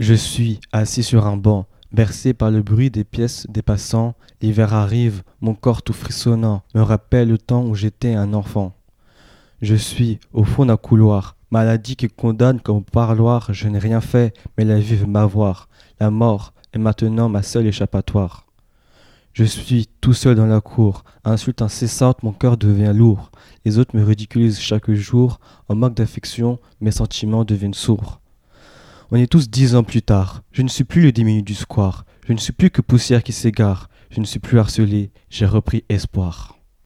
Je suis assis sur un banc, bercé par le bruit des pièces des passants. L'hiver arrive, mon corps tout frissonnant me rappelle le temps où j'étais un enfant. Je suis au fond d'un couloir, maladie qui condamne comme parloir. Je n'ai rien fait, mais la vie veut m'avoir. La mort est maintenant ma seule échappatoire. Je suis tout seul dans la cour, insulte incessante, mon cœur devient lourd. Les autres me ridiculisent chaque jour, en manque d'affection, mes sentiments deviennent sourds. On est tous dix ans plus tard. Je ne suis plus le diminu du square. Je ne suis plus que poussière qui s'égare. Je ne suis plus harcelé. J'ai repris espoir.